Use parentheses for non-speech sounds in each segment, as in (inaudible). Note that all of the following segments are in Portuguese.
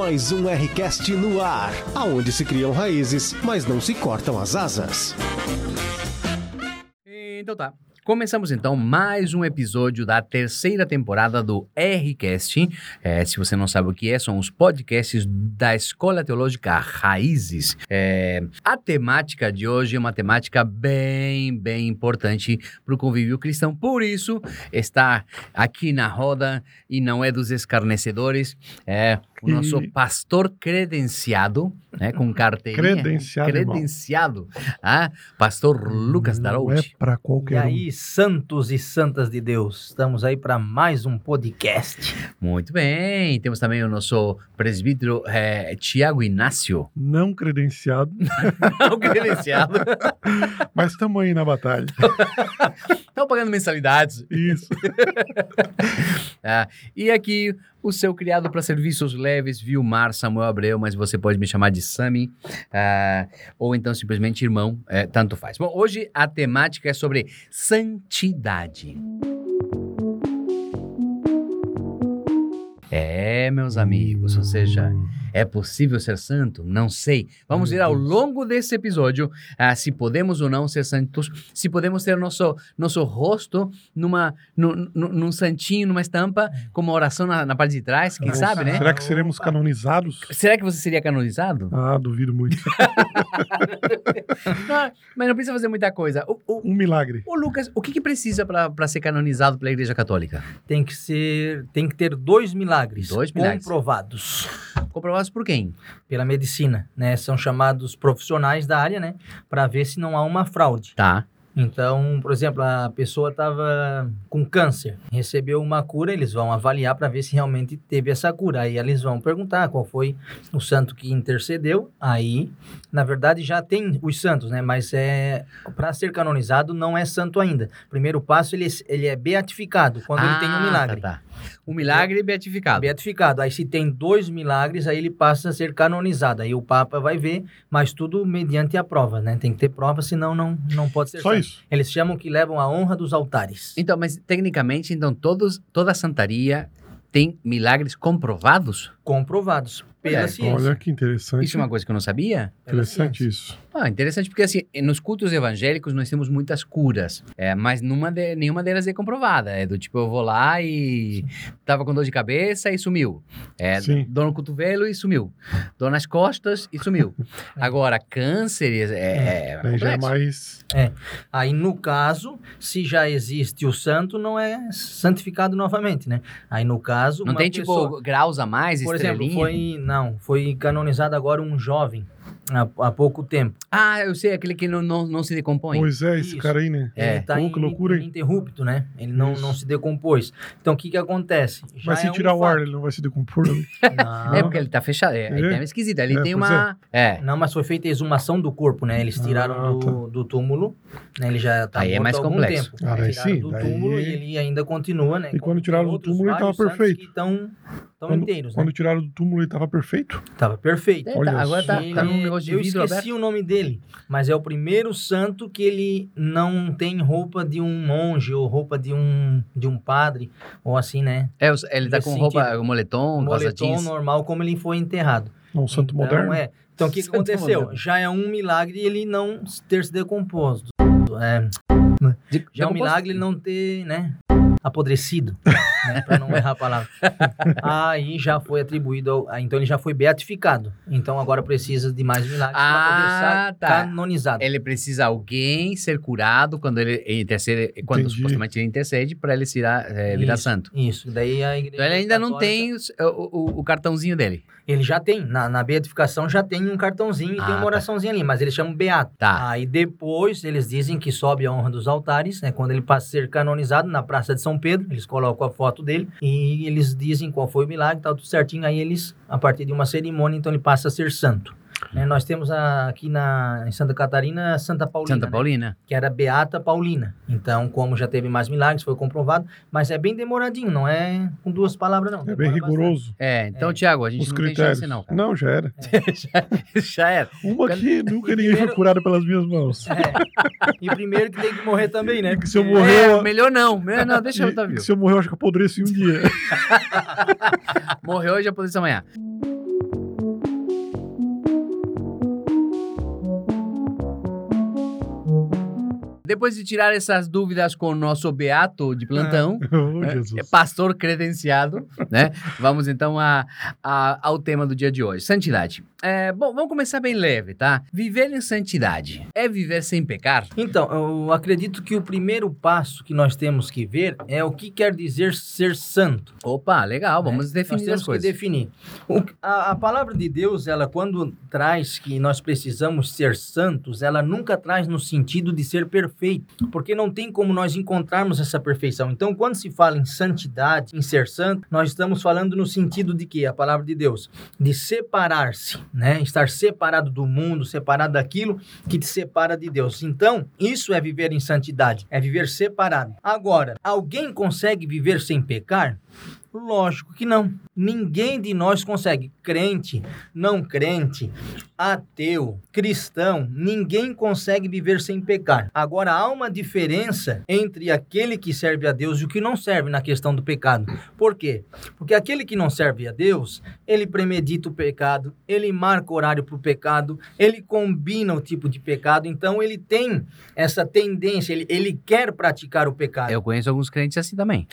Mais um Rcast no ar, aonde se criam raízes, mas não se cortam as asas. Então tá. Começamos então mais um episódio da terceira temporada do Rcast. É, se você não sabe o que é, são os podcasts da Escola Teológica Raízes. É, a temática de hoje é uma temática bem, bem importante para o convívio cristão. Por isso, está aqui na roda e não é dos escarnecedores. É o nosso E- pastor credenciado, né, com (laughs) carteirinha. Credenciado. Credenciado. Ah, pastor Lucas Não Darouti. é pra E qualquer um. aí, santos e santas de Deus, estamos aí para mais um podcast. Muito bem. Temos também o nosso presbítero eh, Tiago Inácio. Não credenciado, (laughs) Não credenciado. (laughs) mas estamos aí na batalha. Estão pagando mensalidades. Isso. Ah, e aqui, o seu criado para serviços leves, Vilmar Samuel Abreu, mas você pode me chamar de Sami, ah, ou então simplesmente irmão, eh, tanto faz. Bom, hoje a temática é sobre santidade. É, meus amigos, ou seja, é possível ser santo? Não sei. Vamos ver ao longo desse episódio ah, se podemos ou não ser santos, se podemos ter nosso, nosso rosto numa, nu- nu- num santinho, numa estampa, com uma oração na, na parte de trás, quem Nossa. sabe, né? Será que seremos canonizados? Será que você seria canonizado? Ah, duvido muito. Não, (laughs) (laughs) mas não precisa fazer muita coisa. O, o- Um milagre. o Lucas, o que, que precisa para ser canonizado pela Igreja Católica? Tem que ser, tem que ter dois milagres, Dois milagres. comprovados Comprovados por quem? pela medicina, né? São chamados profissionais da área, né? Para ver se não há uma fraude. Tá. Então, por exemplo, a pessoa estava com câncer, recebeu uma cura, eles vão avaliar para ver se realmente teve essa cura. Aí eles vão perguntar qual foi o santo que intercedeu. Aí, na verdade, já tem os santos, né? Mas é para ser canonizado não é santo ainda. Primeiro passo ele, é- ele é beatificado quando ele tem um Ah, milagre. Tá, tá. O milagre beatificado. Beatificado. Aí se tem dois milagres, aí ele passa a ser canonizado. Aí o Papa vai ver, mas tudo mediante a prova, né? Tem que ter prova, senão não, não pode ser Só. Isso. Eles chamam que levam a honra dos altares. Então, mas tecnicamente, então, todos, toda a santaria tem milagres comprovados? Comprovados pela Olha, ciência. Olha que interessante. Isso é uma coisa que eu não sabia? Interessante isso. Ah, interessante porque assim, nos cultos evangélicos nós temos muitas curas, é, mas numa de- nenhuma delas é comprovada. É do tipo, eu vou lá e tava com dor de cabeça e sumiu. É, Sim. dor no cotovelo e sumiu. Dor nas costas e sumiu. (laughs) Agora, câncer é, é, é Daí já é mais. Aí, no caso, se já existe o santo, não é santificado novamente, né? Aí, no caso, Não uma tem, pessoa- tipo, graus a mais, Por estrelinha? exemplo, foi... Não, foi canonizado agora um jovem, há, há pouco tempo. Ah, eu sei, aquele que não, não, não se decompõe. Pois é, esse Isso. cara aí, né? É. Ele tá Pô, em, que loucura, hein? ininterrupto, né? Ele não, Isso. não se decompôs. Então, o que que acontece? Já Mas se é um tirar o ar, fato. ele não vai se decompor. né? (laughs) Não, É porque ele tá fechado. É, É. tá esquisito. Ali É, tem uma. É. Não, mas foi feita a exumação do corpo, né? Eles tiraram Ah, do, do túmulo, né? Ele já tá Aí é mais há algum complexo. tempo. Ah, daí tiraram sim, do daí- túmulo e ele ainda continua, né? E quando tiraram do túmulo, ele tava perfeito. que estão tão Quando, inteiros, quando né? tiraram do túmulo, ele tava perfeito. Tava perfeito. É, Olha tá- agora tá, Ele- tá num negócio de eu vidro esqueci aberto. o nome dele, mas é o primeiro santo que ele não tem roupa de um monge ou roupa de um, de um padre, ou assim, né? É, ele tá com roupa, sentido. moletom, moletom normal, como ele foi enterrado. Não, um santo então, moderno. É. Então, o que, que Santo aconteceu? moderno. Já é um milagre ele não ter se decomposto. É, De- já é um milagre ele não ter, né? Apodrecido, (laughs) para não errar a palavra. Aí já foi atribuído, ao, ah, então ele já foi beatificado. Então agora precisa de mais milagres para Ah, poder ser tá. canonizado. Ele precisa alguém ser curado quando ele intercede, quando Entendi. supostamente ele intercede para ele virar, é, virar Isso, santo. Isso, daí a igreja Então ele ainda não católica- tem os- o, o- o cartãozinho dele. Ele já tem, na, na beatificação já tem um cartãozinho e Ah, tem uma tá. oraçãozinha ali, mas eles chamam beato. Tá. Aí depois eles dizem que sobe a honra dos altares, né? Quando ele passa a ser canonizado na Praça de São Pedro, eles colocam a foto dele e eles dizem qual foi o milagre, tá tudo certinho. Aí eles, a partir de uma cerimônia, então ele passa a ser santo. Né, nós temos a- aqui na, em Santa Catarina Santa Paulina, Santa né, Paulina. que era Beata Paulina. Então, como já teve mais milagres, foi comprovado, mas é bem demoradinho, não é com duas palavras, não. É bem rigoroso. É, então, É. Tiago, a gente Os não critérios. tem chance não. cara. Não, já era. (laughs) já, já era. Uma que nunca ninguém foi primeiro- curado pelas minhas mãos. É. E primeiro que tem que morrer também, né? E que se eu Porque- morrer, É, eu- melhor não. Melhor não, (laughs) deixa eu estar vivo. se eu morrer, eu acho que eu apodreço em um dia. (laughs) Morreu hoje, apodrece amanhã. Depois de tirar essas dúvidas com o nosso Beato de plantão, (laughs) Oh, é, Jesus. é pastor credenciado, né? Vamos então a, a- ao tema do dia de hoje, santidade. É, bom, vamos começar bem leve, tá? Viver em santidade é viver sem pecar? Então, eu acredito que o primeiro passo que nós temos que ver é o que quer dizer ser santo. Opa, legal, né? vamos Nós definir temos as coisas. que definir. O- a, a palavra de Deus, ela quando traz que nós precisamos ser santos, ela nunca traz no sentido de ser perfeito, porque não tem como nós encontrarmos essa perfeição. Então, quando se fala em santidade, em ser santo, nós estamos falando no sentido de que a palavra de Deus, de separar-se, né? Estar separado do mundo, separado daquilo que te separa de Deus. Então, isso é viver em santidade, é viver separado. Agora, alguém consegue viver sem pecar? Lógico que não. Ninguém de nós consegue. Crente, não crente, ateu, cristão, ninguém consegue viver sem pecar. Agora, há uma diferença entre aquele que serve a Deus e o que não serve na questão do pecado. Por quê? Porque aquele que não serve a Deus, ele premedita o pecado, ele marca horário para o pecado, ele combina o tipo de pecado, então ele tem essa tendência, ele, ele quer praticar o pecado. Eu conheço alguns crentes assim também.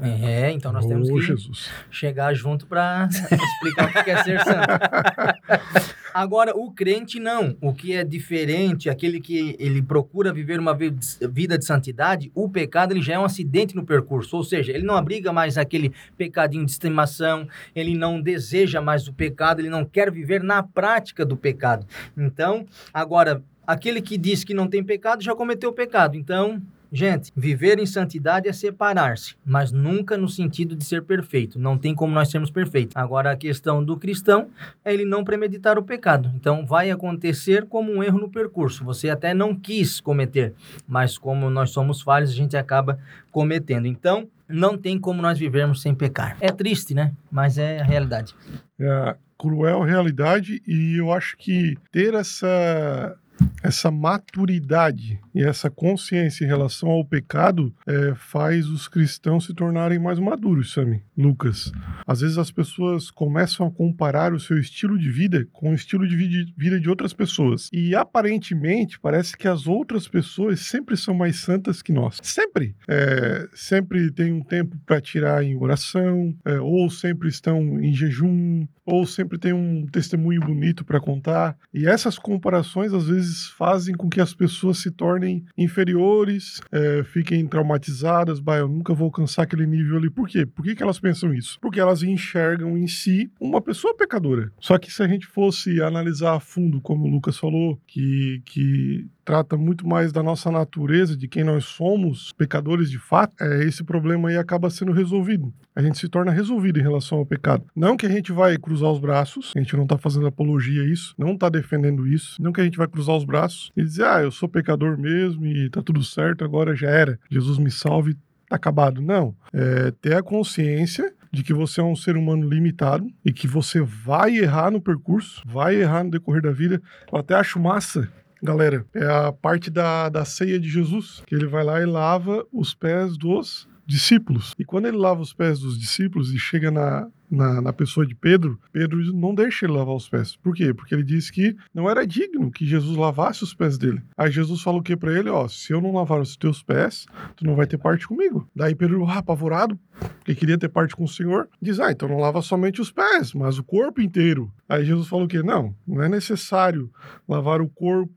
É, então nós temos que Jesus. chegar junto para (laughs) explicar o que é ser santo. (laughs) Agora, o crente não. O que é diferente, aquele que ele procura viver uma vi- vida de santidade, o pecado ele já é um acidente no percurso. Ou seja, ele não abriga mais aquele pecadinho de estimação, ele não deseja mais o pecado, ele não quer viver na prática do pecado. Então, agora, aquele que diz que não tem pecado já cometeu o pecado. Então, Gente, viver em santidade é separar-se, mas nunca no sentido de ser perfeito. Não tem como nós sermos perfeitos. Agora, a questão do cristão é ele não premeditar o pecado. Então, vai acontecer como um erro no percurso. Você até não quis cometer, mas como nós somos falhos, a gente acaba cometendo. Então, não tem como nós vivermos sem pecar. É triste, né? Mas é a realidade. É a cruel realidade e eu acho que ter essa essa maturidade e essa consciência em relação ao pecado é, faz os cristãos se tornarem mais maduros, Sami. Lucas. Às vezes as pessoas começam a comparar o seu estilo de vida com o estilo de vi- vida de outras pessoas. E aparentemente parece que as outras pessoas sempre são mais santas que nós. Sempre. É, sempre tem um tempo para tirar em oração, é, ou sempre estão em jejum, ou sempre tem um testemunho bonito para contar. E essas comparações às vezes fazem com que as pessoas se tornem inferiores, é, fiquem traumatizadas. Bah, eu nunca vou alcançar aquele nível ali. Por quê? Por que, que elas pensam isso? Porque elas enxergam em si uma pessoa pecadora. Só que se a gente fosse analisar a fundo, como o Lucas falou, que, que trata muito mais da nossa natureza, de quem nós somos, pecadores de fato, é, esse problema aí acaba sendo resolvido. A gente se torna resolvido em relação ao pecado. Não que a gente vai cruzar os braços, a gente não tá fazendo apologia a isso, não tá defendendo isso, não que a gente vai cruzar os braços e dizer, ah, eu sou pecador mesmo e tá tudo certo, agora já era, Jesus me salve, tá acabado. Não. É ter a consciência de que você é um ser humano limitado e que você vai errar no percurso, vai errar no decorrer da vida. Eu até acho massa galera, é a parte da, da ceia de Jesus, que ele vai lá e lava os pés dos discípulos. E quando ele lava os pés dos discípulos e chega na, na, na pessoa de Pedro, Pedro não deixa ele lavar os pés. Por quê? Porque ele disse que não era digno que Jesus lavasse os pés dele. Aí Jesus fala o que para ele? Ó, se eu não lavar os teus pés, tu não vai ter parte comigo. Daí Pedro, ah, apavorado, porque queria ter parte com o Senhor, diz, ah, então não lava somente os pés, mas o corpo inteiro. Aí Jesus falou o quê? Não, não é necessário lavar o corpo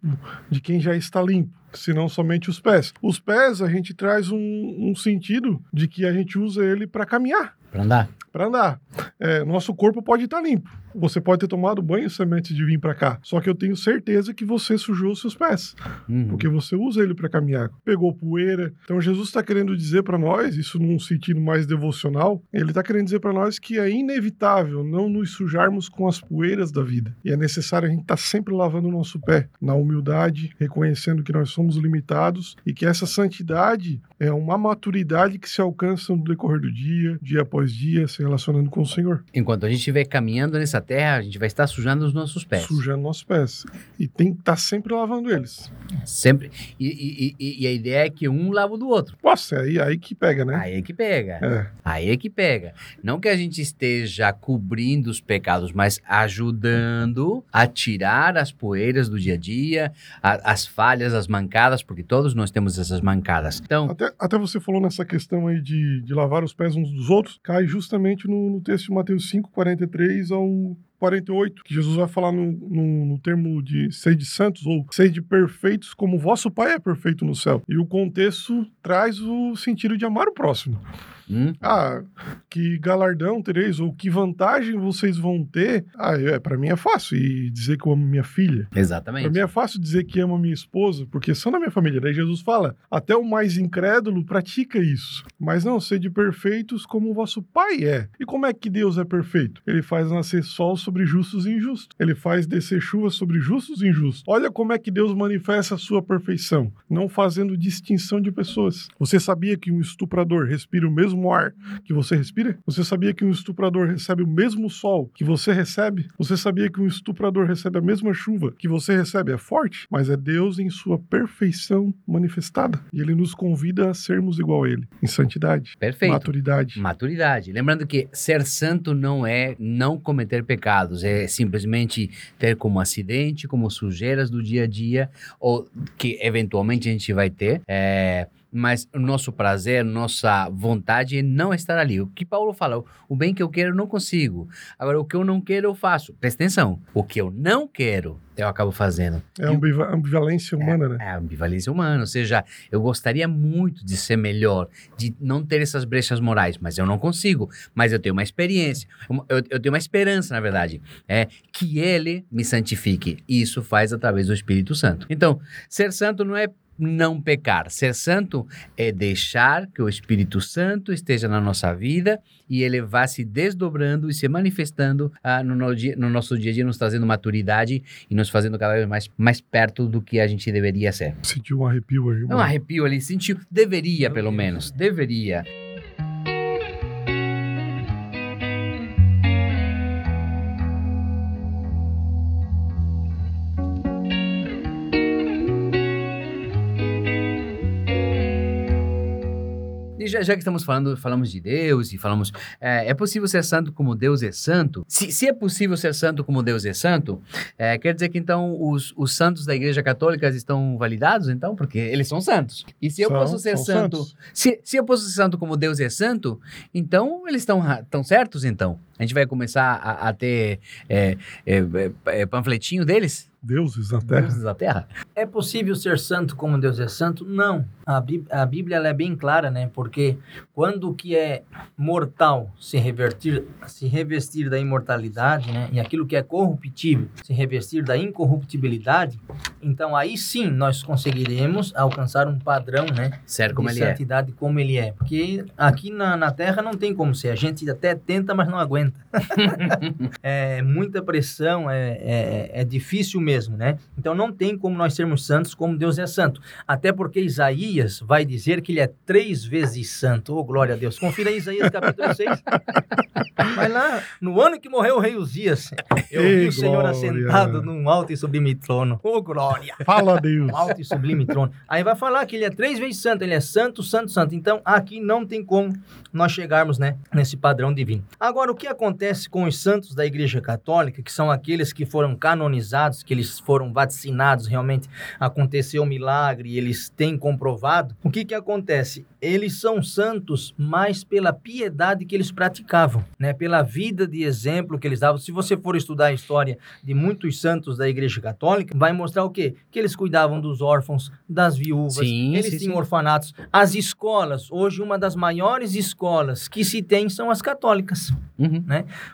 de quem já está limpo senão somente os pés. Os pés a gente traz um, um sentido de que a gente usa ele para caminhar, Pra andar? para andar. É, nosso corpo pode estar limpo. Você pode ter tomado banho antes de vir para cá. Só que eu tenho certeza que você sujou os seus pés, Uhum. porque você usa ele para caminhar. Pegou poeira. Então Jesus está querendo dizer para nós, isso num sentido mais devocional, ele está querendo dizer para nós que é inevitável não nos sujarmos com as poeiras da vida. E é necessário a gente estar sempre lavando o nosso pé, na humildade, reconhecendo que nós somos limitados e que essa santidade é uma maturidade que se alcança no decorrer do dia, dia após dia, se relacionando com o Senhor. Enquanto a gente estiver caminhando nessa terra, a gente vai estar sujando os nossos pés. Sujando nossos pés. E tem que estar sempre lavando eles. Sempre. E, e- e- a ideia é que um lava do outro. Nossa, é aí, aí que pega, né? Aí é que pega. É. Aí é que pega. Não que a gente esteja cobrindo os pecados, mas ajudando a tirar as poeiras do dia a dia, a- as falhas, as mancadas, porque todos nós temos essas mancadas. Então, Até, até você falou nessa questão aí de, de lavar os pés uns dos outros, cai justamente no, no texto de Mateus 5, 43 ao 48, que Jesus vai falar no, no, no termo de sede santos ou sede perfeitos, como vosso Pai é perfeito no céu. E o contexto traz o sentido de amar o próximo. hum, Ah, que galardão tereis, ou que vantagem vocês vão ter. Ah, é, para mim é fácil e dizer que eu amo minha filha. Exatamente. mim é fácil dizer que amo minha esposa, porque são da minha família. Daí Jesus fala: até o mais incrédulo pratica isso. Mas não, sede perfeitos como o vosso Pai é. E como é que Deus é perfeito? Ele faz nascer sol sobre justos e injustos. Ele faz descer chuva sobre justos e injustos. Olha como é que Deus manifesta a sua perfeição, não fazendo distinção de pessoas. Você sabia que um estuprador respira o mesmo ar que você respira? Você sabia que um estuprador recebe o mesmo sol que você recebe? Você sabia que um estuprador recebe a mesma chuva que você recebe? É forte, mas é Deus em sua perfeição manifestada. E ele nos convida a sermos igual a ele, em santidade, Perfeito. maturidade. Maturidade. Lembrando que ser santo não é não cometer é simplesmente ter como acidente, como sujeiras do dia a dia, ou que eventualmente a gente vai ter. é, mas o nosso prazer, nossa vontade é não estar ali. O que Paulo fala, o bem que eu quero eu não consigo. Agora, o que eu não quero eu faço. Presta atenção. O que eu não quero, eu acabo fazendo. É ambiva- ambivalência humana, né? É ambivalência humana, ou seja, eu gostaria muito de ser melhor, de não ter essas brechas morais, mas eu não consigo. Mas eu tenho uma experiência, eu, eu tenho uma esperança, na verdade, é que Ele me santifique. E isso faz através do Espírito Santo. Então, ser santo não é não pecar. Ser santo é deixar que o Espírito Santo esteja na nossa vida e ele vá se desdobrando e se manifestando ah, no, no dia- no nosso dia a dia, nos trazendo maturidade e nos fazendo cada vez mais, mais perto do que a gente deveria ser. Sentiu um arrepio aí, um arrepio ali, sentiu. Deveria, pelo menos. Deveria. Já, já que estamos falando, falamos de Deus e falamos, é, é possível ser santo como Deus é santo? Se, se é possível ser santo como Deus é santo, é, quer dizer que então os, os santos da Igreja Católica estão validados, então? Porque eles são santos. E se eu São- posso ser santo, santos. se, se eu posso ser santo como Deus é santo, então eles estão tão certos, então? A gente vai começar a, a ter é, é, é, é, panfletinho deles? Deuses na terra. Deuses da Terra? É possível ser santo como Deus é santo? Não. A, Bí- a Bíblia ela é bem clara, né? Porque quando o que é mortal se revertir, se revestir da imortalidade, né? E aquilo que é corruptível se revestir da incorruptibilidade, então aí sim nós conseguiremos alcançar um padrão, né? Sério como de ele é. santidade como ele é. Porque aqui na, na Terra não tem como ser. A gente até tenta, mas não aguenta. (laughs) é muita pressão, é, é, é difícil mesmo, né? Então não tem como nós sermos santos como Deus é santo. Até porque Isaías vai dizer que ele é três vezes santo. Oh, glória a Deus. Confira aí Isaías capítulo 6. (laughs) Vai lá, no ano que morreu o rei Uzias, eu vi Ei, o Senhor glória. assentado num alto e sublime trono. Oh, glória! Fala, Deus. um alto e sublime trono. Aí vai falar que ele é três vezes santo, ele é santo, santo, santo. Então aqui não tem como nós chegarmos, né, nesse padrão divino. Agora, o que acontece com os santos da Igreja Católica, que são aqueles que foram canonizados, que eles foram vaticinados, realmente aconteceu um milagre, eles têm comprovado. O que que acontece? Eles são santos mais pela piedade que eles praticavam, né, pela vida de exemplo que eles davam. Se você for estudar a história de muitos santos da Igreja Católica, vai mostrar o quê? Que eles cuidavam dos órfãos, das viúvas, Sim, eles sim, tinham sim. orfanatos. As escolas, hoje uma das maiores escolas que se tem são as católicas. Uhum.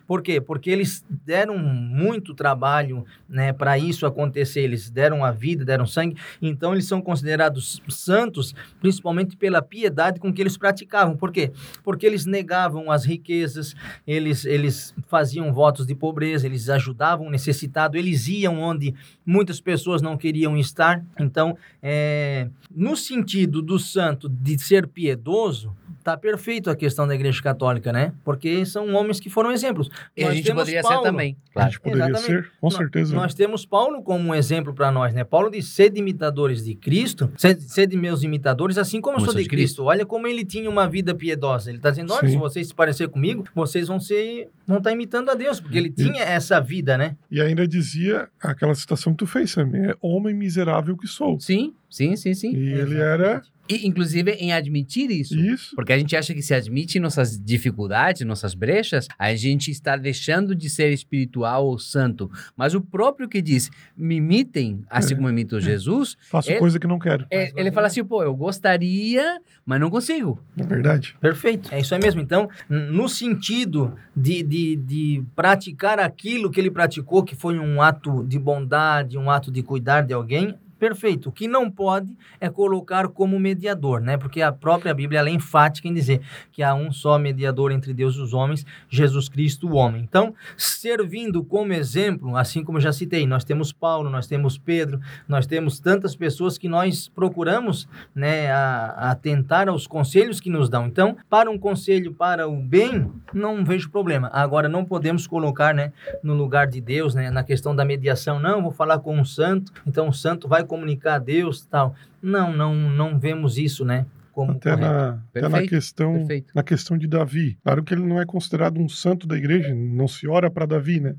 Por quê? Porque eles deram muito trabalho né, para isso acontecer. Eles deram a vida, deram sangue. Então, eles são considerados santos, principalmente pela piedade com que eles praticavam. Por quê? Porque eles negavam as riquezas, eles, eles faziam votos de pobreza, eles ajudavam o necessitado, eles iam onde muitas pessoas não queriam estar. Então, é, no sentido do santo de ser piedoso, tá perfeito a questão da Igreja Católica, né? Porque são homens que foram exemplos. E a Nós gente temos poderia Paulo. ser também, A claro. gente poderia Exatamente. ser, com certeza. Nós temos Paulo como um exemplo para nós, né? Paulo diz: sede imitadores de Cristo, sede, sede meus imitadores, assim como, Como eu sou de de Cristo. Olha como ele tinha uma vida piedosa. Ele está dizendo: olha, Sim. se vocês se parecer comigo, vocês vão ser, vão estar imitando a Deus, porque ele E- tinha essa vida, né? E ainda dizia aquela citação que tu fez, Sam, é homem miserável que sou. Sim, sim, sim, sim. E ele era E, inclusive, em admitir isso. isso. Porque a gente acha que se admite nossas dificuldades, nossas brechas, a gente está deixando de ser espiritual ou santo. Mas o próprio que diz, me imitem, assim É. como imito Jesus, Faço Ele- coisa que não quero. é- ele fala assim, pô, eu gostaria, mas não consigo. É verdade. Perfeito. É isso aí mesmo. Então, no sentido de, de, de praticar aquilo que ele praticou, que foi um ato de bondade, um ato de cuidar de alguém, perfeito. O que não pode é colocar como mediador, né? Porque a própria Bíblia é enfática em dizer que há um só mediador entre Deus e os homens, Jesus Cristo, o homem. Então, servindo como exemplo, assim como já citei, nós temos Paulo, nós temos Pedro, nós temos tantas pessoas que nós procuramos né, atentar aos conselhos que nos dão. Então, para um conselho para o bem, não vejo problema. Agora, não podemos colocar né, no lugar de Deus, né, na questão da mediação. Não, vou falar com um santo, então o santo vai comunicar a Deus tal. Não, não, não vemos isso, né? Como Até correto. na, até na questão perfeito. na questão de Davi. Claro que ele não é considerado um santo da igreja, não se ora para Davi, né?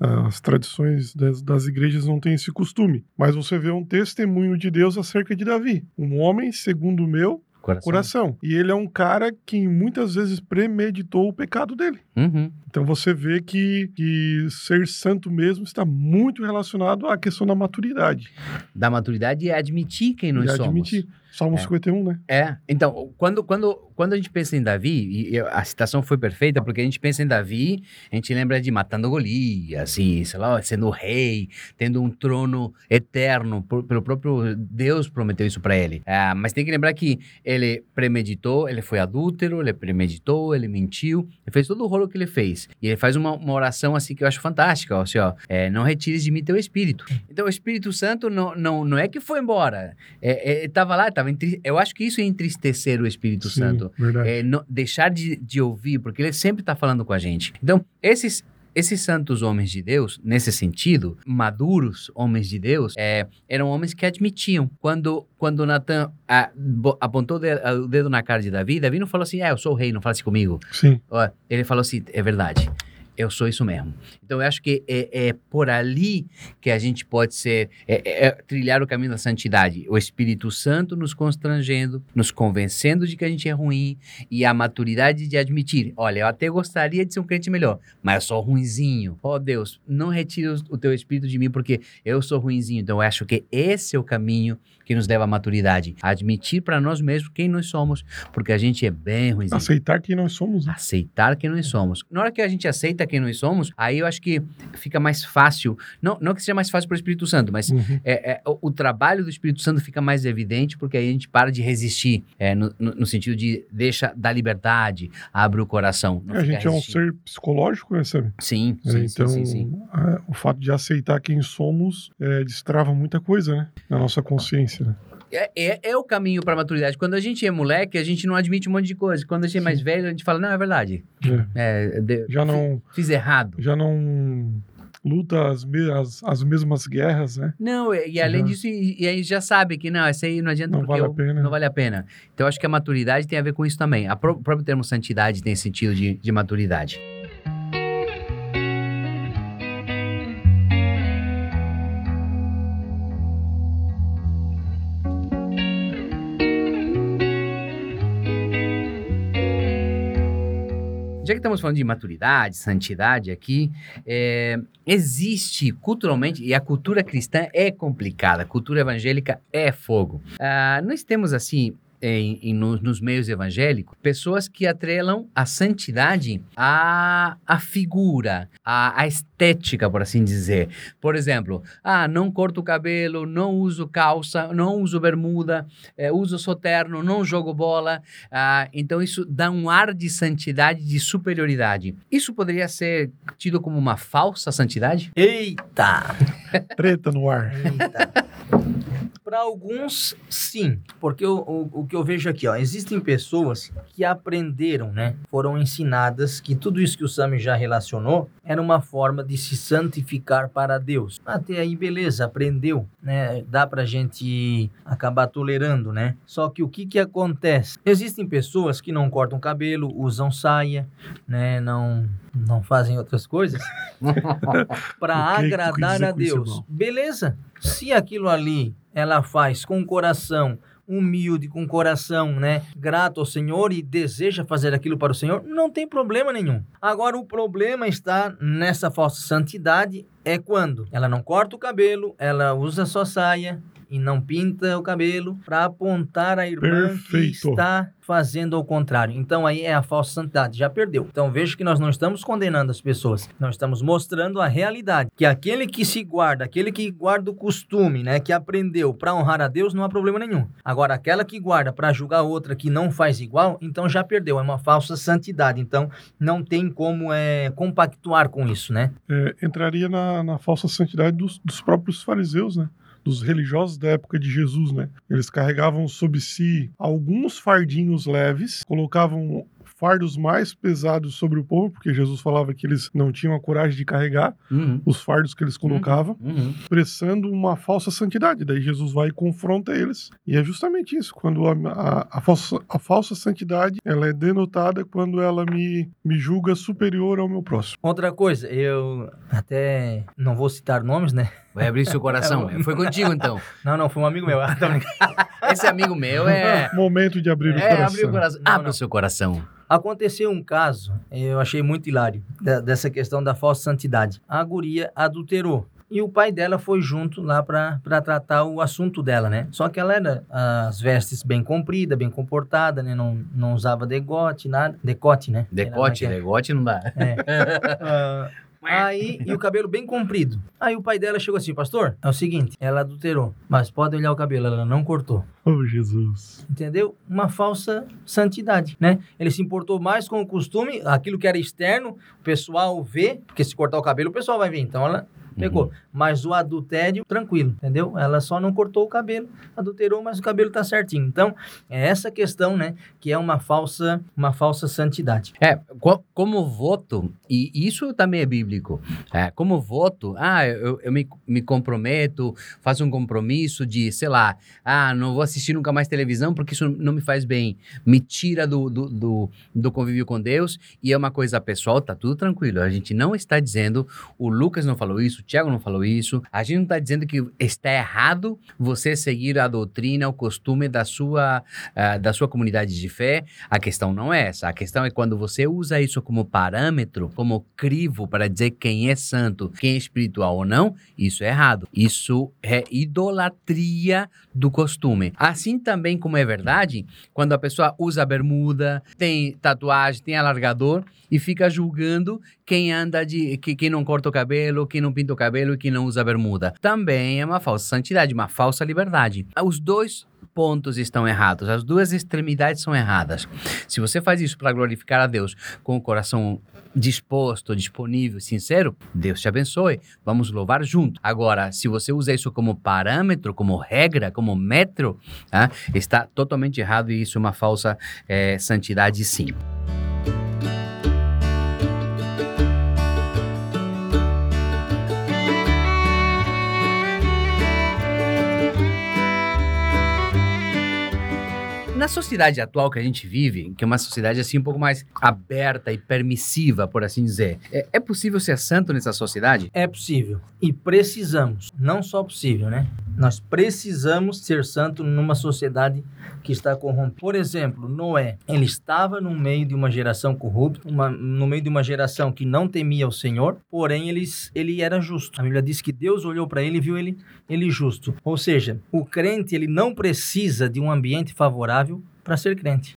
As tradições das, das igrejas não têm esse costume. Mas você vê um testemunho de Deus acerca de Davi. Um homem segundo o meu Coração. coração. E ele é um cara que muitas vezes premeditou o pecado dele. Uhum. Então você vê que, que ser santo mesmo está muito relacionado à questão da maturidade. Da maturidade é admitir quem nós e somos. admitir. Salmo É. 51, né? É, então, quando, quando, quando a gente pensa em Davi, e e a citação foi perfeita, porque a gente pensa em Davi, a gente lembra de matando Golias, assim, sei lá, sendo rei, tendo um trono eterno, por- pelo próprio Deus prometeu isso pra ele. Ah, mas tem que lembrar que ele premeditou, ele foi adúltero, ele premeditou, ele mentiu, ele fez todo o rolo que ele fez. E ele faz uma, uma oração assim que eu acho fantástica, ó, assim, ó, é, não retires de mim teu espírito. Então o Espírito Santo não, não, não é que foi embora, é, é, tava lá, tava entri... eu acho que isso é entristecer o Espírito Sim, Santo. Verdade. É, não- deixar de, de ouvir, porque ele sempre está falando com a gente. Então, esses, esses santos homens de Deus, nesse sentido, maduros homens de Deus, é, eram homens que admitiam. Quando, quando Natan apontou o de- o dedo na cara de Davi, Davi não falou assim, ah, eu sou o rei, não fala assim comigo. Sim. Ele falou assim, é verdade. Eu sou isso mesmo. Então, eu acho que é, é por ali que a gente pode ser, é- é- é trilhar o caminho da santidade. O Espírito Santo nos constrangendo, nos convencendo de que a gente é ruim e a maturidade de admitir: olha, eu até gostaria de ser um crente melhor, mas eu sou ruinzinho. Ó Deus, não retire o- o teu Espírito de mim porque eu sou ruinzinho. Então, eu acho que esse é o caminho que nos leva à maturidade. Admitir para nós mesmos quem nós somos, porque a gente é bem ruinzinho Aceitar quem nós somos. né? aceitar quem nós somos. Na hora que a gente aceita quem nós somos, aí eu acho que fica mais fácil. Não, não que seja mais fácil para o Espírito Santo, mas Uhum. é, é, o, o trabalho do Espírito Santo fica mais evidente porque aí a gente para de resistir, é, no, no- no sentido de deixa da liberdade, abre o coração. a gente é um resistindo. ser psicológico, né, sabe? Sim, É, sim, então, sim, sim, sim. a- o fato de aceitar quem somos é, destrava muita coisa, né? Na nossa consciência. Né? É, é, é o caminho para a maturidade. Quando a gente é moleque, a gente não admite um monte de coisa. Quando a gente é mais Sim. velho, a gente fala, não, é verdade. É. É, de- Já não, Fiz errado. já não luta as, me- as, as mesmas guerras, né? Não, e, e além Já. disso, e, e aí já sabe que não, essa aí não adianta Não porque vale a eu- pena. não vale a pena. Então, eu acho que a maturidade tem a ver com isso também. A O próprio termo santidade tem sentido de, de maturidade. Já que estamos falando de maturidade, santidade aqui, é, existe culturalmente, e a cultura cristã é complicada, a cultura evangélica é fogo. Ah, nós temos, assim, em, em- no- nos meios evangélicos, pessoas que atrelam a santidade à, à figura, à, à estética, por assim dizer. Por exemplo, ah, não corto o cabelo, não uso calça, não uso bermuda, eh, uso soterno, não jogo bola. Ah, então isso dá um ar de santidade, de superioridade. Isso poderia ser tido como uma falsa santidade? Eita! Treta no ar. Eita. Para alguns, sim. Porque o, o, o que eu vejo aqui, ó, existem pessoas que aprenderam, né? Foram ensinadas que tudo isso que o Sami já relacionou era uma forma de se santificar para Deus. Até aí, beleza, aprendeu, né? Dá pra gente acabar tolerando, né? Só que o que que acontece? Existem pessoas que não cortam cabelo, usam saia, né? Não não fazem outras coisas (laughs) para agradar a Deus. Beleza? Se aquilo ali ela faz com o coração humilde, com o coração, né, grato ao Senhor e deseja fazer aquilo para o Senhor, não tem problema nenhum. Agora o problema está nessa falsa santidade é quando ela não corta o cabelo, ela usa só saia e não pinta o cabelo para apontar a irmã que Perfeito. está fazendo ao contrário. Então aí é a falsa santidade, já perdeu. Então veja que nós não estamos condenando as pessoas, nós estamos mostrando a realidade, que aquele que se guarda, aquele que guarda o costume, né, que aprendeu para honrar a Deus, não há problema nenhum. Agora aquela que guarda para julgar outra que não faz igual, então já perdeu, é uma falsa santidade. Então não tem como é compactuar com isso, né? É, entraria na, na falsa santidade dos, dos próprios fariseus, né? Dos religiosos da época de Jesus, né? Eles carregavam sobre si alguns fardinhos leves, colocavam fardos mais pesados sobre o povo, porque Jesus falava que eles não tinham a coragem de carregar Uhum. os fardos que eles colocavam, Uhum. expressando uma falsa santidade. Daí Jesus vai e confronta eles. E é justamente isso, quando a, a, a falsa, a falsa santidade ela é denotada quando ela me, me julga superior ao meu próximo. Outra coisa, eu até não vou citar nomes, né? Vai abrir seu coração. Foi contigo, então. Não, não, foi um amigo meu. (laughs) Ah. Esse amigo meu é... Momento de abrir o É, coração. abrir o coração. Não, Abre o seu coração. Aconteceu um caso, eu achei muito hilário, dessa questão da falsa santidade. A guria adulterou. E o pai dela foi junto lá para tratar o assunto dela, né? Só que ela era as vestes bem comprida, bem comportada, né? Não, não usava degote, nada. Decote, né? É Decote, que é. decote não dá. (laughs) Ah, aí, e o cabelo bem comprido. Aí o pai dela chegou assim, pastor, é o seguinte, ela adulterou, mas pode olhar o cabelo, ela não cortou. Oh, Jesus. Entendeu? Uma falsa santidade, né? Ele se importou mais com o costume, aquilo que era externo, o pessoal vê, porque se cortar o cabelo, o pessoal vai ver. Então ela pegou. Mas o adultério, tranquilo, entendeu? Ela só não cortou o cabelo, adulterou, mas o cabelo tá certinho. Então, é essa questão, né, que é uma falsa, uma falsa santidade. É, co- como voto, e isso também é bíblico, é, como voto, ah, eu, eu me, me comprometo, faço um compromisso de, sei lá, ah, não vou assistir nunca mais televisão porque isso não me faz bem, me tira do, do, do, do convívio com Deus e é uma coisa pessoal, tá tudo tranquilo. A gente não está dizendo, o Lucas não falou isso, Tiago não falou isso, a gente não está dizendo que está errado você seguir a doutrina, o costume da sua, ah, da sua comunidade de fé, a questão não é essa. A questão é quando você usa isso como parâmetro, como crivo para dizer quem é santo, quem é espiritual ou não, isso é errado. Isso é idolatria do costume. Assim também como é verdade, quando a pessoa usa bermuda, tem tatuagem, tem alargador e fica julgando quem anda de que, quem não corta o cabelo, quem não pinta o cabelo e quem não usa bermuda. Também é uma falsa santidade, uma falsa liberdade. Os dois pontos estão errados, as duas extremidades são erradas. Se você faz isso para glorificar a Deus com o coração disposto, disponível, sincero, Deus te abençoe. Vamos louvar junto. Agora, se você usa isso como parâmetro, como regra, como metro, tá? está totalmente errado e isso é uma falsa eh, santidade, sim. Na sociedade atual que a gente vive, que é uma sociedade assim um pouco mais aberta e permissiva, por assim dizer, é, é possível ser santo nessa sociedade? É possível. E precisamos. Não só possível, né? Nós precisamos ser santo numa sociedade que está corrompida. Por exemplo, Noé, ele estava no meio de uma geração corrupta, uma- no meio de uma geração que não temia o Senhor, porém ele, ele era justo. A Bíblia diz que Deus olhou para ele e viu ele, ele justo. Ou seja, o crente ele não precisa de um ambiente favorável para ser crente.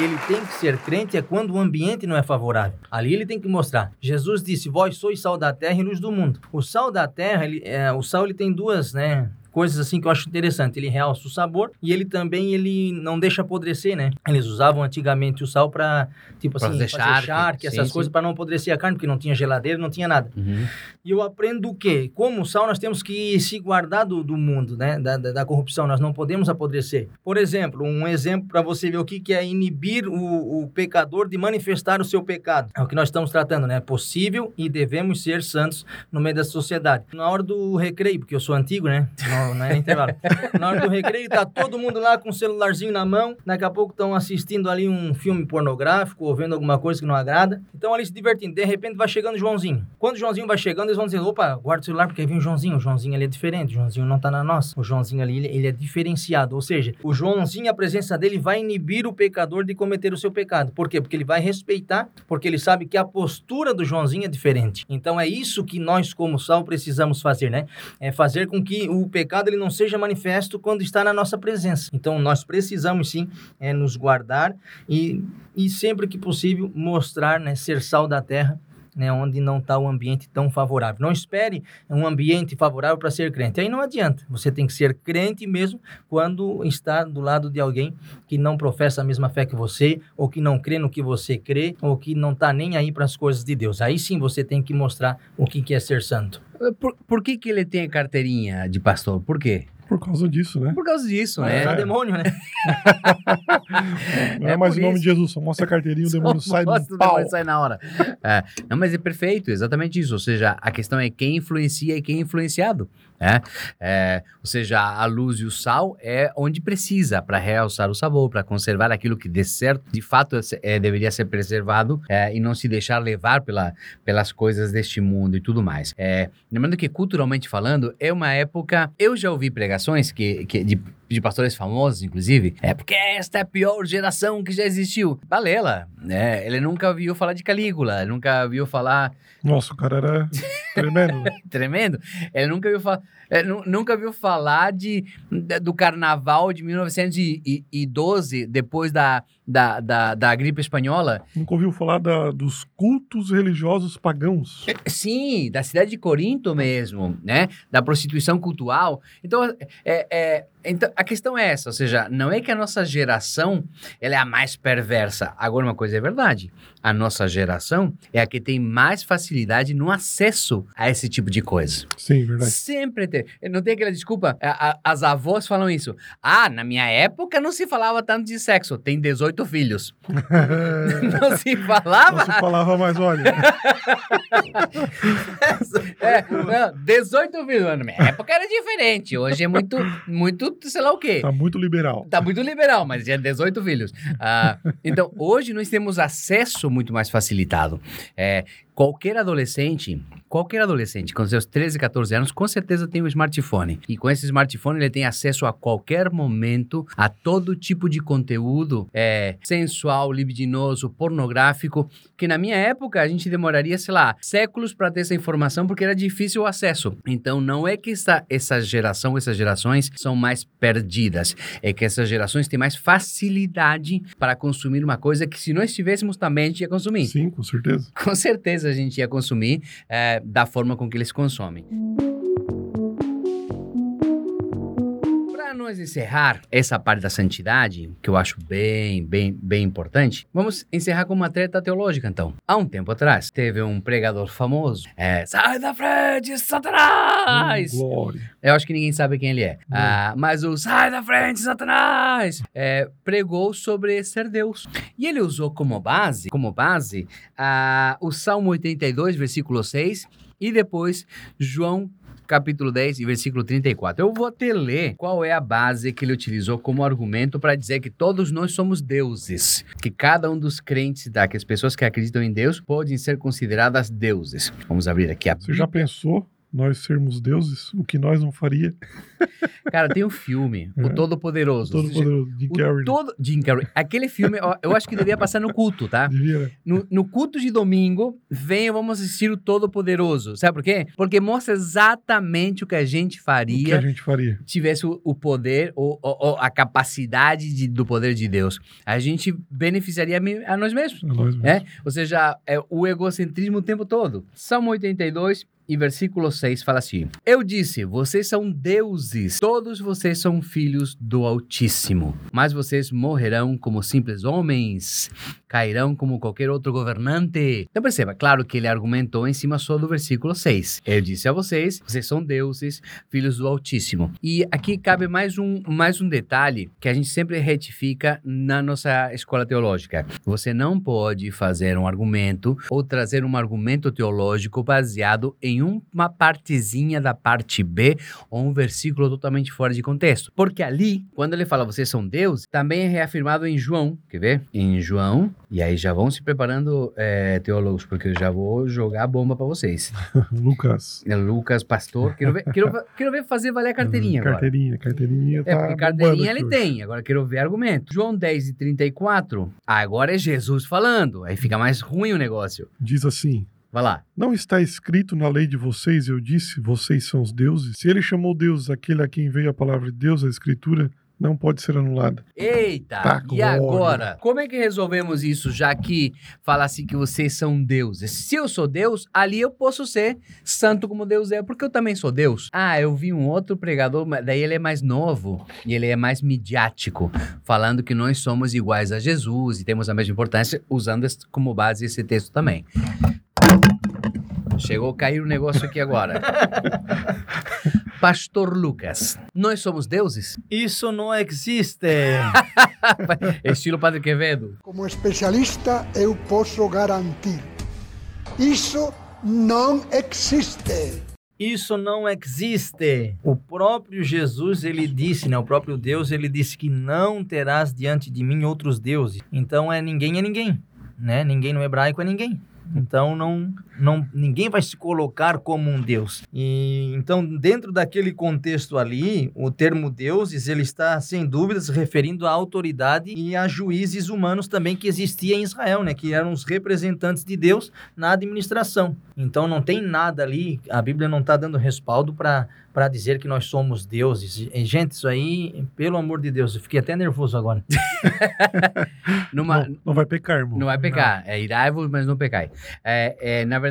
ele tem que ser crente é quando o ambiente não é favorável. Ali ele tem que mostrar. Jesus disse: "Vós sois sal da terra e luz do mundo". O sal da terra, ele, é, o sal ele tem duas, né, coisas assim que eu acho interessante. Ele realça o sabor e ele também ele não deixa apodrecer, né? Eles usavam antigamente o sal para tipo Pra assim, fazer fazer charque. essas Sim, coisas para não apodrecer a carne, porque não tinha geladeira, não tinha nada. Uhum. E eu aprendo o quê? Como sal, nós temos que se guardar do, do mundo, né? Da, da, da corrupção. Nós não podemos apodrecer. Por exemplo, um exemplo para você ver o que, que é inibir o, o pecador de manifestar o seu pecado. É o que nós estamos tratando, né? É possível e devemos ser santos no meio da sociedade. Na hora do recreio, porque eu sou antigo, né? Não, não é intervalo. Na hora do recreio, tá todo mundo lá com o celularzinho na mão. Daqui a pouco estão assistindo ali um filme pornográfico ou vendo alguma coisa que não agrada. Então ali se divertindo. De repente vai chegando o Joãozinho. Quando o Joãozinho vai chegando, eles vão dizer: opa, guarda o celular porque vem o Joãozinho. O Joãozinho ali é diferente. O Joãozinho não tá na nossa. O Joãozinho ali, ele é diferenciado. Ou seja, o Joãozinho, a presença dele vai inibir o pecador de cometer o seu pecado. Por quê? Porque ele vai respeitar, porque ele sabe que a postura do Joãozinho é diferente. Então é isso que nós, como sal, precisamos fazer, né? É fazer com que o pecado ele não seja manifesto quando está na nossa presença. Então nós precisamos sim é, nos guardar e, e sempre que possível mostrar, né, ser sal da terra. Né, onde não está o ambiente tão favorável. Não espere um ambiente favorável para ser crente. Aí não adianta. Você tem que ser crente mesmo quando está do lado de alguém que não professa a mesma fé que você, ou que não crê no que você crê, ou que não está nem aí para as coisas de Deus. Aí sim você tem que mostrar o que é ser santo. Por, por que, que ele tem a carteirinha de pastor? Por quê? Por causa disso, né? Por causa disso, né? é demônio, né? Não (laughs) É é, mais o nome isso. de Jesus, só mostra a carteirinha e o demônio sai Nossa, do o pau. demônio sai na hora. É, não, mas é perfeito, exatamente isso. Ou seja, a questão é quem influencia e quem é influenciado. Né? É, ou seja, a luz e o sal é onde precisa para realçar o sabor, para conservar aquilo que de certo, de fato, é, deveria ser preservado é, e não se deixar levar pela, pelas coisas deste mundo e tudo mais. É, lembrando que culturalmente falando, é uma época. Eu já ouvi pregações que, que de, de pastores famosos, inclusive, é porque esta é a pior geração que já existiu. Balela, né? Ele nunca ouviu falar de Calígula, nunca ouviu falar Nossa, o cara era (laughs) tremendo. tremendo. Ele nunca viu, fa é, nu- nunca viu falar de, do carnaval de 1912, depois da, da, da, da gripe espanhola. Nunca ouviu falar da- dos cultos religiosos pagãos. Sim, da cidade de Corinto mesmo, né? Da prostituição cultural. Então, é, é- então, a questão é essa, ou seja, não é que a nossa geração ela é a mais perversa. Agora, uma coisa é verdade. A nossa geração é a que tem mais facilidade no acesso a esse tipo de coisa. Sim, verdade. Sempre tem. Não tem aquela desculpa. a- a- as avós falam isso. Ah, na minha época não se falava tanto de sexo. Tem 18 filhos. (laughs) não se falava? Não se falava mais, olha. (laughs) É, não, 18 filhos. Na minha época era diferente. Hoje é muito, muito, sei lá o quê. Tá muito liberal. Tá muito liberal, mas tinha 18 filhos. Ah, então, hoje nós temos acesso muito mais facilitado. É, qualquer adolescente, qualquer adolescente com seus 13, 14 anos, com certeza tem um smartphone. E com esse smartphone ele tem acesso a qualquer momento a todo tipo de conteúdo é, sensual, libidinoso, pornográfico, que na minha época a gente demoraria, sei lá, séculos para ter essa informação porque era difícil o acesso. Então não é que essa, essa geração, essas gerações são mais perdidas, é que essas gerações têm mais facilidade para consumir uma coisa que se nós tivéssemos também a gente ia consumir. Sim, com certeza. Com certeza a gente ia consumir é, da forma com que eles consomem. Nós encerrar essa parte da santidade, que eu acho bem, bem, bem importante, vamos encerrar com uma treta teológica, então. Há um tempo atrás, teve um pregador famoso, é, sai da frente, Satanás! Hum, glória. Eu acho que ninguém sabe quem ele é. Hum. Ah, mas o Sai da frente, Satanás! é, pregou sobre ser Deus. E ele usou como base, como base ah, o Salmo 82, versículo 6, e depois João capítulo 10 e versículo 34. Eu vou até ler qual é a base que ele utilizou como argumento para dizer que todos nós somos deuses, que cada um dos crentes, tá, que as pessoas que acreditam em Deus podem ser consideradas deuses. Vamos abrir aqui a Você já pensou nós sermos deuses? O que nós não faria? (laughs) Cara, tem um filme, O É. Todo-Poderoso. Todo poderoso. Jim O Carrey. né? todo... Jim Carrey. Aquele filme, eu acho que devia passar no culto, tá? Devia, né? No, no culto de domingo, venham, vamos assistir o Todo-Poderoso. Sabe por quê? Porque mostra exatamente o que a gente O que faria a gente faria? tivesse o, o poder ou, ou- ou a capacidade de- do poder de Deus. A gente beneficiaria a, nós mesmos. A nós mesmos. É? Ou seja, é o egocentrismo o tempo todo. Salmo 82, e versículo 6 fala assim: Eu disse, vocês são deuses, todos vocês são filhos do Altíssimo, mas vocês morrerão como simples homens, cairão como qualquer outro governante. Então perceba, claro que ele argumentou em cima só do versículo 6. Eu disse a vocês, vocês são deuses, filhos do Altíssimo. E aqui cabe mais um, mais um detalhe que a gente sempre retifica na nossa escola teológica. Você não pode fazer um argumento ou trazer um argumento teológico baseado em uma partezinha da parte B ou um versículo totalmente fora de contexto. Porque ali, quando ele fala vocês são deuses, também é reafirmado em João. Quer ver? Em João, e aí já vão se preparando, é, teólogos, porque eu já vou jogar a bomba para vocês. (laughs) Lucas. É, Lucas, pastor, quero ver, quero, quero ver fazer valer a carteirinha agora. Carteirinha, carteirinha. É, tá porque bombando carteirinha ele hoje. tem, agora quero ver argumento. João 10 e 34, agora é Jesus falando, aí fica mais ruim o negócio. Diz assim: Vai lá. Não está escrito na lei de vocês, eu disse, vocês são os deuses? Se ele chamou Deus aquele a quem veio a palavra de Deus, a escritura não pode ser anulada. Eita, Tá, e agora? Como é que resolvemos isso, já que fala assim que vocês são deuses? Se eu sou Deus, ali eu posso ser santo como Deus é, porque eu também sou Deus. Ah, eu vi um outro pregador, daí ele é mais novo e ele é mais midiático, falando que nós somos iguais a Jesus e temos a mesma importância, usando como base esse texto também. Chegou a cair o negócio aqui agora. (laughs) Pastor Lucas, nós somos deuses? Isso não existe. (laughs) Estilo Padre Quevedo. Como especialista, eu posso garantir: isso não existe. Isso não existe. O próprio Jesus, ele disse, né? O próprio Deus, ele disse que não terás diante de mim outros deuses. Então é ninguém é ninguém, né? Ninguém no hebraico é ninguém. Então não, não, ninguém vai se colocar como um Deus. E então dentro daquele contexto ali, o termo deuses ele está sem dúvidas referindo à autoridade e a juízes humanos também que existia em Israel, né? Que eram os representantes de Deus na administração. Então não tem nada ali, a Bíblia não está dando respaldo para para dizer que nós somos deuses. E, gente, isso aí, pelo amor de Deus, eu fiquei até nervoso agora. (laughs) Numa, Não, não vai pecar, irmão. Não vai pecar. É irai-vos, mas não pecai. É, é, na verdade,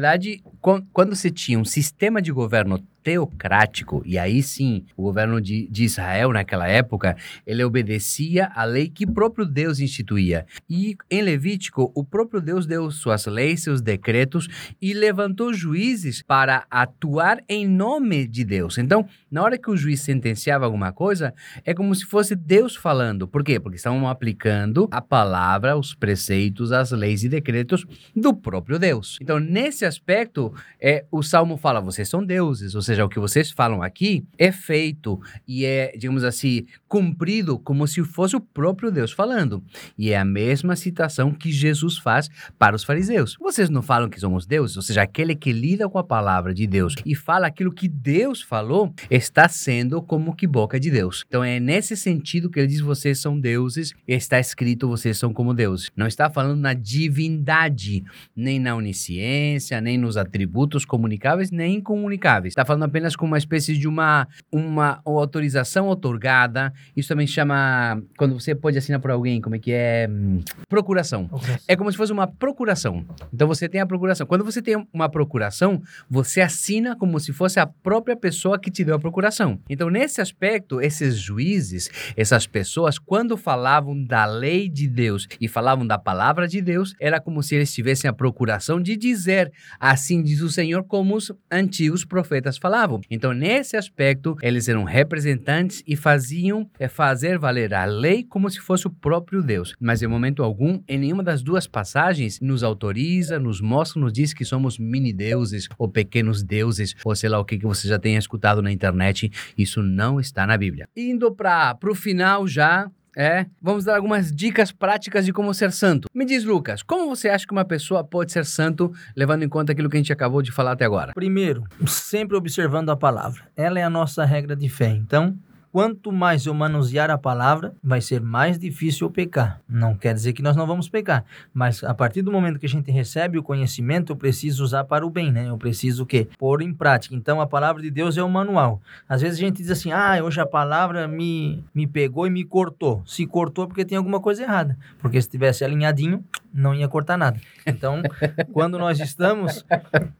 quan- quando você tinha um sistema de governo teocrático, e aí sim, o governo de, de Israel naquela época, ele obedecia à lei que o próprio Deus instituía. E em Levítico, o próprio Deus deu suas leis, seus decretos e levantou juízes para atuar em nome de Deus. Então, na hora que o juiz sentenciava alguma coisa, é como se fosse Deus falando. Por quê? Porque estavam aplicando a palavra, os preceitos, as leis e decretos do próprio Deus. Então, nesse aspecto, é, o Salmo fala: vocês são deuses, ou seja, o que vocês falam aqui é feito e é, digamos assim, cumprido como se fosse o próprio Deus falando. E é a mesma citação que Jesus faz para os fariseus. Vocês não falam que somos deuses, ou seja, aquele que lida com a palavra de Deus e fala aquilo que Deus falou, está sendo como que boca de Deus. Então é nesse sentido que ele diz: vocês são deuses, está escrito: vocês são como deuses. Não está falando na divindade, nem na onisciência, nem nos atributos comunicáveis, nem incomunicáveis. Está falando apenas com uma espécie de uma, uma autorização otorgada. Isso também chama, quando você pode assinar por alguém, como é que é? Hum, Procuração. É como se fosse uma procuração. Então você tem a procuração. Quando você tem uma procuração, você assina como se fosse a própria pessoa que te deu a procuração. Então, nesse aspecto, esses juízes, essas pessoas, quando falavam da lei de Deus e falavam da palavra de Deus, era como se eles tivessem a procuração de dizer, assim diz o Senhor, como os antigos profetas falavam. Então, nesse aspecto, eles eram representantes e faziam é, fazer valer a lei como se fosse o próprio Deus. Mas, em momento algum, em nenhuma das duas passagens, nos autoriza, nos mostra, nos diz que somos mini-deuses ou pequenos deuses, ou sei lá o que, que você já tenha escutado na internet. Isso não está na Bíblia. Indo para o final já, é, vamos dar algumas dicas práticas de como ser santo. Me diz, Lucas, como você acha que uma pessoa pode ser santo, levando em conta aquilo que a gente acabou de falar até agora? Primeiro, sempre observando a palavra. Ela é a nossa regra de fé. Então, quanto mais eu manusear a palavra, vai ser mais difícil eu pecar. Não quer dizer que nós não vamos pecar, mas a partir do momento que a gente recebe o conhecimento, eu preciso usar para o bem, né? Eu preciso o quê? Pôr em prática. Então, a palavra de Deus é o manual. Às vezes a gente diz assim: "Ah, hoje a palavra me me pegou e me cortou". Se cortou é porque tem alguma coisa errada, porque se tivesse alinhadinho, não ia cortar nada. Então, (laughs) quando nós estamos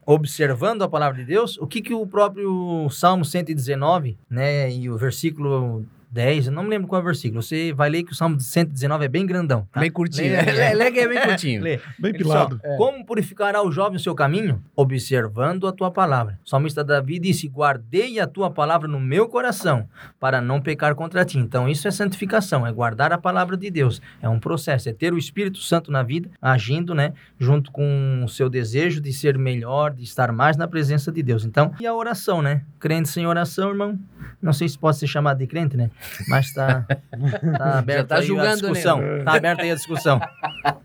observando a palavra de Deus, o que, que o próprio Salmo 119, né, e o versículo 10, eu não me lembro qual é o versículo. Você vai ler que o Salmo 119 é bem grandão. tá? Bem curtinho. Lê, Lê, lê que é bem (laughs) curtinho. Lê. Bem Ele pilado. só, Como purificará o jovem o seu caminho? Observando a tua palavra. O salmista Davi disse: Guardei a tua palavra no meu coração, para não pecar contra ti. Então, isso é santificação, é guardar a palavra de Deus. É um processo, é ter o Espírito Santo na vida, agindo, né, junto com o seu desejo de ser melhor, de estar mais na presença de Deus. Então, e a oração, né? Crente sem oração, irmão, não sei se pode ser chamado de crente, né? Mas tá, tá aberta tá aí a né? discussão. Tá aberta aí a discussão.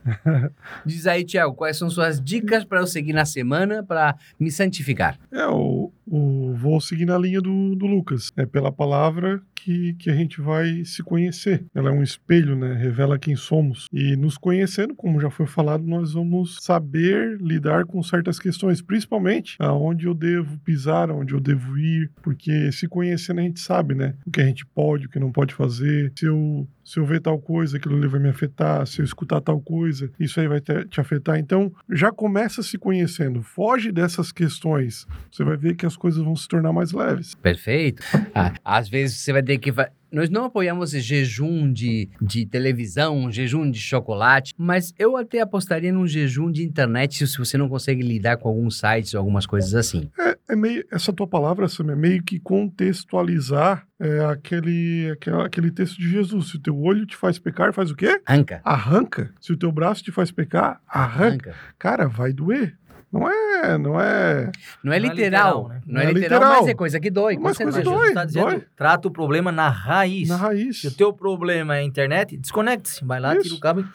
(laughs) Diz aí, Tiago, quais são suas dicas para eu seguir na semana para me santificar? É, o, o, vou seguir na linha do, do Lucas. É pela palavra que, que a gente vai se conhecer. Ela é um espelho, né? Revela quem somos. E nos conhecendo, como já foi falado, nós vamos saber lidar com certas questões, principalmente aonde eu devo pisar, aonde eu devo ir, porque se conhecendo a gente sabe, né? O que a gente pode, o que não pode fazer. Se eu se eu ver tal coisa, aquilo ali vai me afetar. Se eu escutar tal coisa, isso aí vai te, te afetar. Então, já começa se conhecendo. Foge dessas questões. Você vai ver que as coisas vão se tornar mais leves. Perfeito. Ah, às vezes você vai ter que. Nós não apoiamos jejum de, de televisão, jejum de chocolate, mas eu até apostaria num jejum de internet se- você não consegue lidar com alguns sites ou algumas coisas assim. É, é meio, essa tua palavra, Sam, é meio que contextualizar é, aquele, aquela- aquele texto de Jesus. Se o teu olho te faz pecar, faz o quê? Anca. Arranca. Se o teu braço te faz pecar, arranca. Arranca. Cara, vai doer. Não é, não é. Não é Não é literal, né? Não é literal, mas é coisa que dói. Mas coisa. Mas dói, está dizendo, dói. trata o problema na raiz. Na raiz. Se o teu problema é a internet, desconecte-se. Vai lá, Isso. tira o cabo e...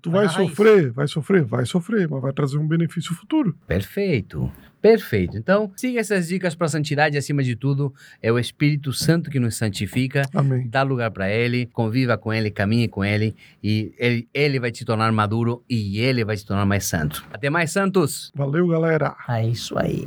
Tu Vai sofrer, vai sofrer, vai sofrer, mas vai trazer um benefício futuro. Perfeito. Perfeito. Então, siga essas dicas para santidade acima de tudo. É o Espírito Santo que nos santifica. Amém. Dá lugar para ele, conviva com ele, caminhe com ele e ele, ele vai te tornar maduro e ele vai te tornar mais santo. Até mais, santos! Valeu, galera. É isso aí.